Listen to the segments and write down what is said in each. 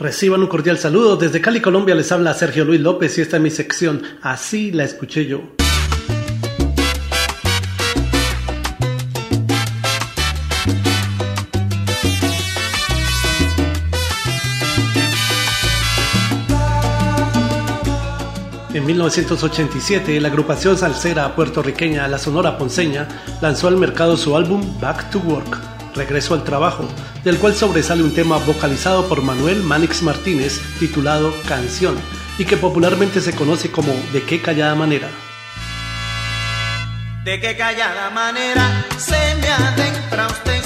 Reciban un cordial saludo. Desde Cali, Colombia les habla Sergio Luis López y esta es mi sección. Así la escuché yo. En 1987, la agrupación salsera puertorriqueña La Sonora Ponceña lanzó al mercado su álbum Back to Work, Regreso al Trabajo, del cual sobresale un tema vocalizado por Manuel Manix Martínez titulado Canción, y que popularmente se conoce como De qué callada manera. De qué callada manera se me adentra usted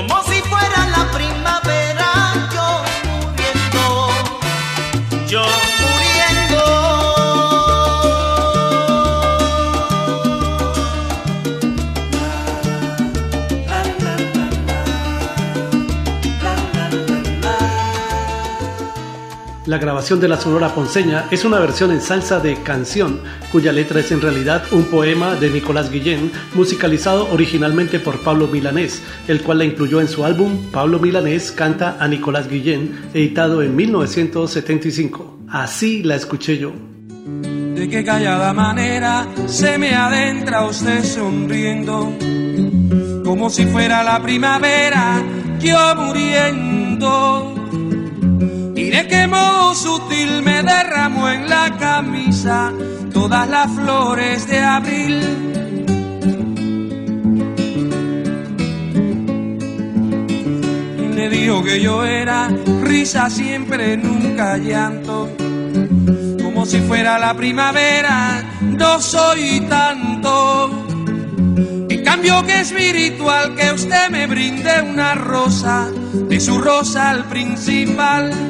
como si fuera la primavera, yo muriendo, yo La grabación de la Sonora Ponceña es una versión en salsa de Canción, cuya letra es en realidad un poema de Nicolás Guillén, musicalizado originalmente por Pablo Milanés, el cual la incluyó en su álbum Pablo Milanés canta a Nicolás Guillén, editado en 1975. Así la escuché yo. De qué callada manera se me adentra usted sonriendo, como si fuera la primavera, yo muriendo qué modo sutil me derramó en la camisa todas las flores de abril. Y me dijo que yo era risa siempre, nunca llanto. Como si fuera la primavera, no soy tanto. En cambio que espiritual que usted me brinde una rosa, de su rosa al principal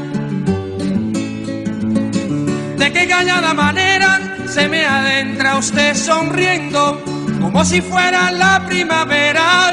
qué callada manera se me adentra usted sonriendo, como si fuera la primavera,